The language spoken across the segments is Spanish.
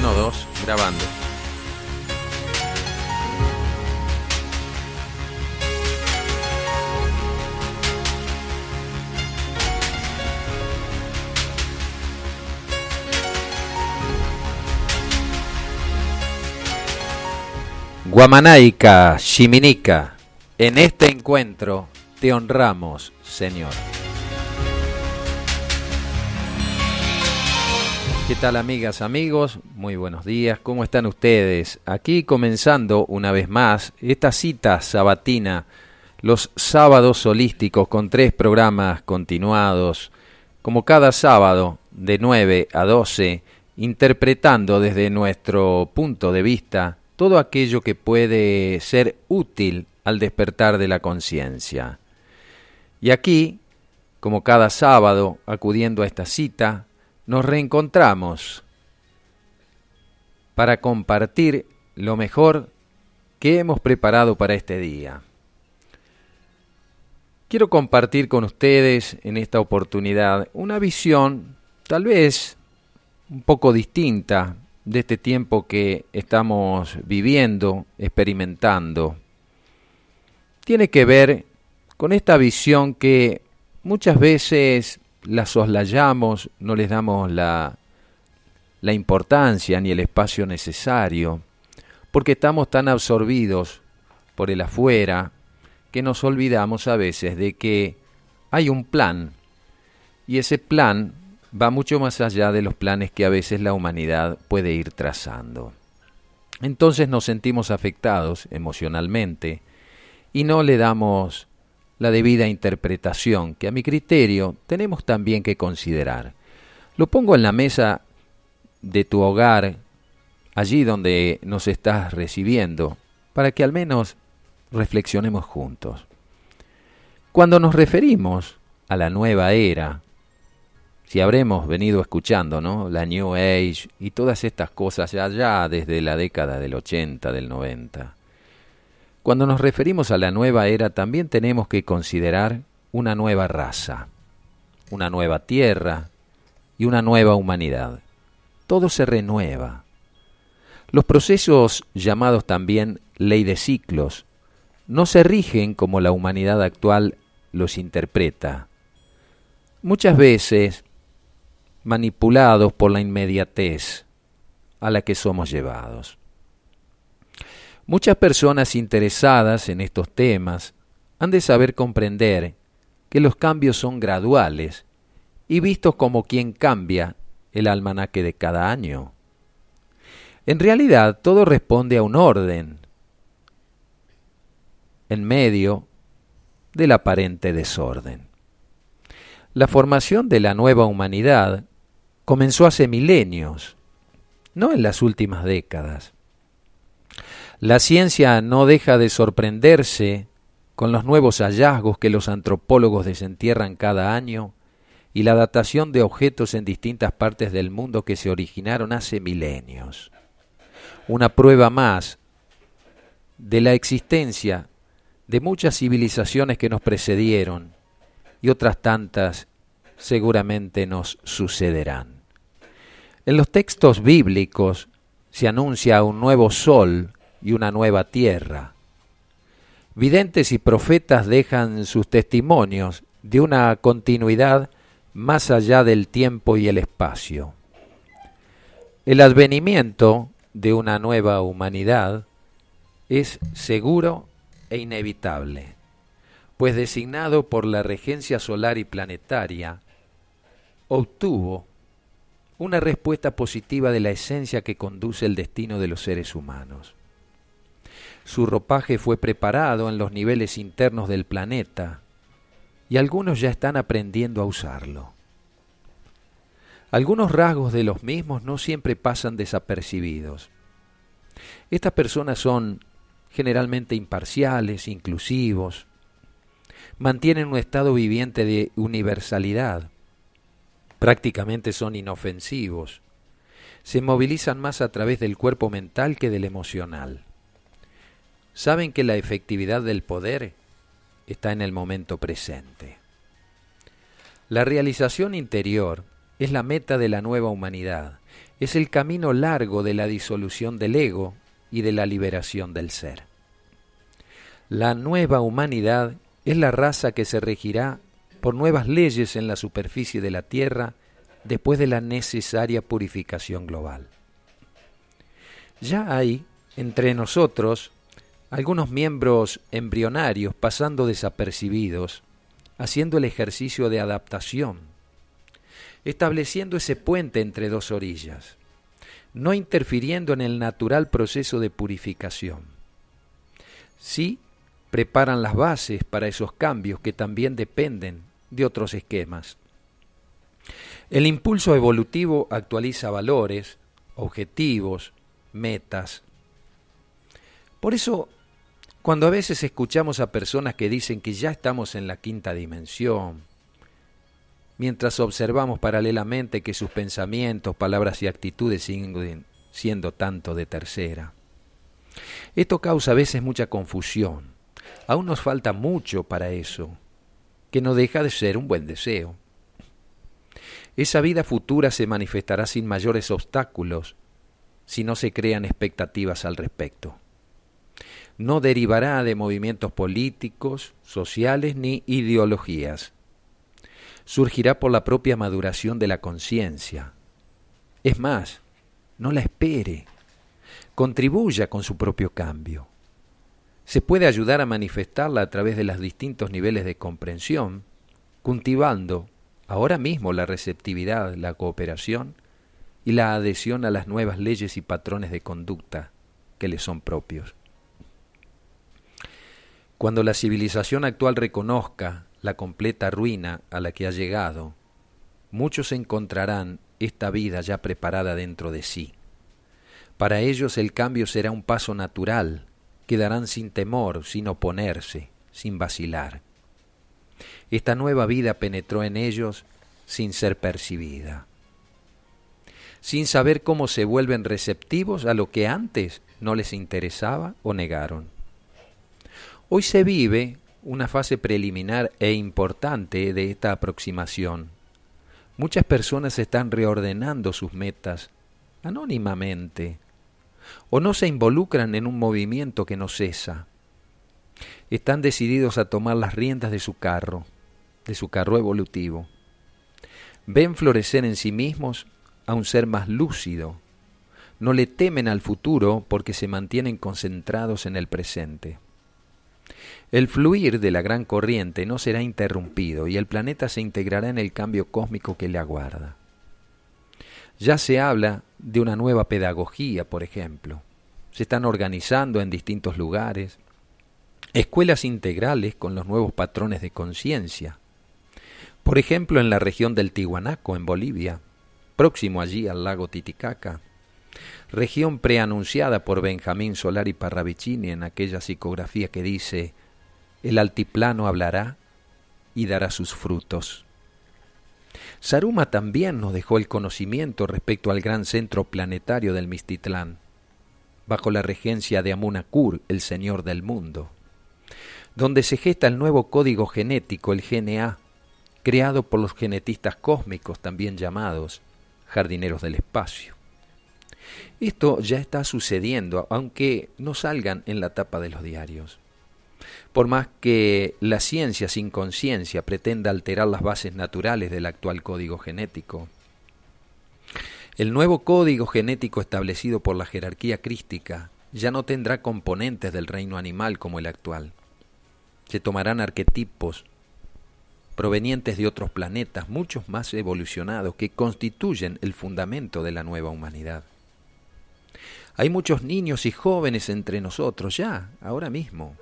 Uno, dos, grabando. Guamanaica, Chiminica, en este encuentro te honramos, Señor. ¿Qué tal amigas, amigos? Muy buenos días, ¿cómo están ustedes? Aquí comenzando una vez más esta cita sabatina, los sábados holísticos con tres programas continuados, como cada sábado de 9 a 12, interpretando desde nuestro punto de vista todo aquello que puede ser útil al despertar de la conciencia. Y aquí, como cada sábado, acudiendo a esta cita, nos reencontramos para compartir lo mejor que hemos preparado para este día. Quiero compartir con ustedes en esta oportunidad una visión tal vez un poco distinta de este tiempo que estamos viviendo, experimentando, tiene que ver con esta visión que muchas veces la soslayamos, no les damos la, la importancia ni el espacio necesario, porque estamos tan absorbidos por el afuera que nos olvidamos a veces de que hay un plan y ese plan va mucho más allá de los planes que a veces la humanidad puede ir trazando. Entonces nos sentimos afectados emocionalmente y no le damos la debida interpretación que a mi criterio tenemos también que considerar. Lo pongo en la mesa de tu hogar, allí donde nos estás recibiendo, para que al menos reflexionemos juntos. Cuando nos referimos a la nueva era, si habremos venido escuchando, ¿no? La New Age y todas estas cosas ya desde la década del 80, del 90. Cuando nos referimos a la nueva era también tenemos que considerar una nueva raza, una nueva tierra y una nueva humanidad. Todo se renueva. Los procesos llamados también ley de ciclos no se rigen como la humanidad actual los interpreta. Muchas veces manipulados por la inmediatez a la que somos llevados. Muchas personas interesadas en estos temas han de saber comprender que los cambios son graduales y vistos como quien cambia el almanaque de cada año. En realidad todo responde a un orden en medio del aparente desorden. La formación de la nueva humanidad comenzó hace milenios, no en las últimas décadas. La ciencia no deja de sorprenderse con los nuevos hallazgos que los antropólogos desentierran cada año y la datación de objetos en distintas partes del mundo que se originaron hace milenios. Una prueba más de la existencia de muchas civilizaciones que nos precedieron y otras tantas seguramente nos sucederán. En los textos bíblicos se anuncia un nuevo sol y una nueva tierra. Videntes y profetas dejan sus testimonios de una continuidad más allá del tiempo y el espacio. El advenimiento de una nueva humanidad es seguro e inevitable, pues designado por la regencia solar y planetaria, obtuvo una respuesta positiva de la esencia que conduce el destino de los seres humanos. Su ropaje fue preparado en los niveles internos del planeta y algunos ya están aprendiendo a usarlo. Algunos rasgos de los mismos no siempre pasan desapercibidos. Estas personas son generalmente imparciales, inclusivos, mantienen un estado viviente de universalidad, prácticamente son inofensivos. Se movilizan más a través del cuerpo mental que del emocional. Saben que la efectividad del poder está en el momento presente. La realización interior es la meta de la nueva humanidad, es el camino largo de la disolución del ego y de la liberación del ser. La nueva humanidad es la raza que se regirá por nuevas leyes en la superficie de la Tierra después de la necesaria purificación global. Ya hay entre nosotros algunos miembros embrionarios pasando desapercibidos, haciendo el ejercicio de adaptación, estableciendo ese puente entre dos orillas, no interfiriendo en el natural proceso de purificación. Sí, preparan las bases para esos cambios que también dependen de otros esquemas. El impulso evolutivo actualiza valores, objetivos, metas. Por eso, cuando a veces escuchamos a personas que dicen que ya estamos en la quinta dimensión, mientras observamos paralelamente que sus pensamientos, palabras y actitudes siguen siendo tanto de tercera. Esto causa a veces mucha confusión. Aún nos falta mucho para eso, que no deja de ser un buen deseo. Esa vida futura se manifestará sin mayores obstáculos si no se crean expectativas al respecto. No derivará de movimientos políticos, sociales ni ideologías. Surgirá por la propia maduración de la conciencia. Es más, no la espere. Contribuya con su propio cambio. Se puede ayudar a manifestarla a través de los distintos niveles de comprensión, cultivando ahora mismo la receptividad, la cooperación y la adhesión a las nuevas leyes y patrones de conducta que le son propios. Cuando la civilización actual reconozca la completa ruina a la que ha llegado, muchos encontrarán esta vida ya preparada dentro de sí. Para ellos el cambio será un paso natural, quedarán sin temor, sin oponerse, sin vacilar. Esta nueva vida penetró en ellos sin ser percibida, sin saber cómo se vuelven receptivos a lo que antes no les interesaba o negaron. Hoy se vive una fase preliminar e importante de esta aproximación. Muchas personas están reordenando sus metas anónimamente o no se involucran en un movimiento que no cesa. Están decididos a tomar las riendas de su carro, de su carro evolutivo. Ven florecer en sí mismos a un ser más lúcido. No le temen al futuro porque se mantienen concentrados en el presente. El fluir de la gran corriente no será interrumpido y el planeta se integrará en el cambio cósmico que le aguarda. Ya se habla de una nueva pedagogía, por ejemplo. Se están organizando en distintos lugares escuelas integrales con los nuevos patrones de conciencia. Por ejemplo, en la región del Tihuanaco, en Bolivia, próximo allí al lago Titicaca, región preanunciada por Benjamín Solari Parravicini en aquella psicografía que dice el altiplano hablará y dará sus frutos. Saruma también nos dejó el conocimiento respecto al gran centro planetario del Mistitlán, bajo la regencia de Amunakur, el Señor del Mundo, donde se gesta el nuevo código genético, el GNA, creado por los genetistas cósmicos, también llamados jardineros del espacio. Esto ya está sucediendo, aunque no salgan en la tapa de los diarios. Por más que la ciencia sin conciencia pretenda alterar las bases naturales del actual código genético, el nuevo código genético establecido por la jerarquía crística ya no tendrá componentes del reino animal como el actual. Se tomarán arquetipos provenientes de otros planetas, muchos más evolucionados, que constituyen el fundamento de la nueva humanidad. Hay muchos niños y jóvenes entre nosotros ya, ahora mismo,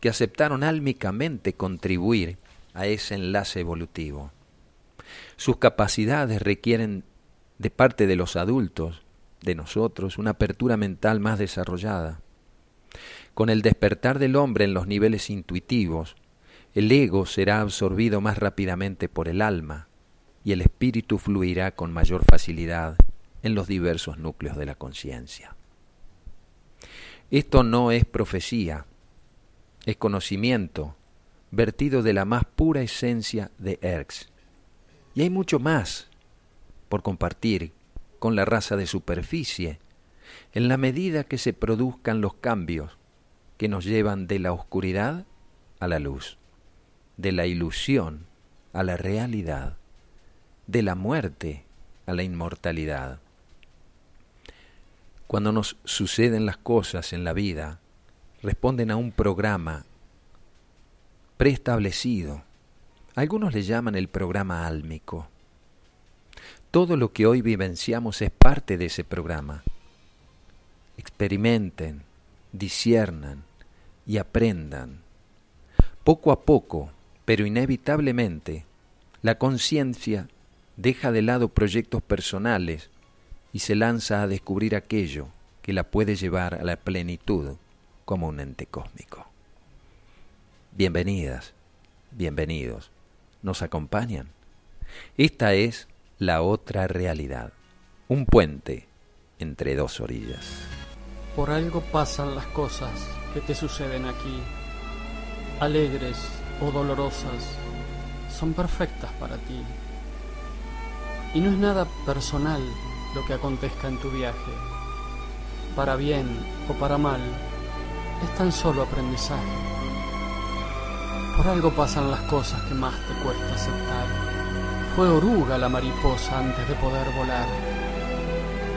que aceptaron álmicamente contribuir a ese enlace evolutivo. Sus capacidades requieren de parte de los adultos, de nosotros, una apertura mental más desarrollada. Con el despertar del hombre en los niveles intuitivos, el ego será absorbido más rápidamente por el alma y el espíritu fluirá con mayor facilidad en los diversos núcleos de la conciencia. Esto no es profecía, es conocimiento vertido de la más pura esencia de Erx. Y hay mucho más. por compartir con la raza de superficie, en la medida que se produzcan los cambios que nos llevan de la oscuridad a la luz, de la ilusión a la realidad, de la muerte a la inmortalidad. Cuando nos suceden las cosas en la vida, responden a un programa preestablecido. Algunos le llaman el programa álmico. Todo lo que hoy vivenciamos es parte de ese programa. Experimenten, disiernan y aprendan. Poco a poco, pero inevitablemente, la conciencia deja de lado proyectos personales y se lanza a descubrir aquello que la puede llevar a la plenitud como un ente cósmico. Bienvenidas, bienvenidos, ¿nos acompañan? Esta es la otra realidad, un puente entre dos orillas. Por algo pasan las cosas que te suceden aquí, alegres o dolorosas, son perfectas para ti. Y no es nada personal lo que acontezca en tu viaje. Para bien o para mal, es tan solo aprendizaje. Por algo pasan las cosas que más te cuesta aceptar. Fue oruga la mariposa antes de poder volar.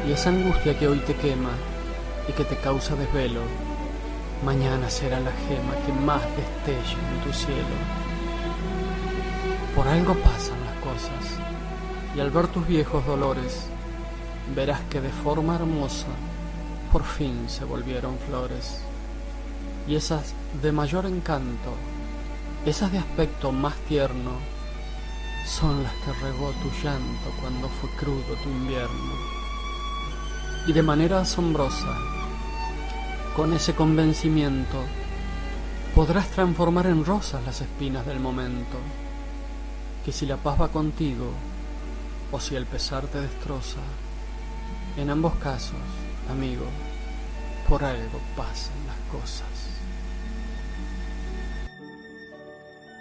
Y esa angustia que hoy te quema y que te causa desvelo, mañana será la gema que más destelle en tu cielo. Por algo pasan las cosas, y al ver tus viejos dolores, verás que de forma hermosa por fin se volvieron flores. Y esas de mayor encanto, esas de aspecto más tierno, son las que regó tu llanto cuando fue crudo tu invierno. Y de manera asombrosa, con ese convencimiento, podrás transformar en rosas las espinas del momento, que si la paz va contigo, o si el pesar te destroza, en ambos casos, amigo, por algo pasan las cosas.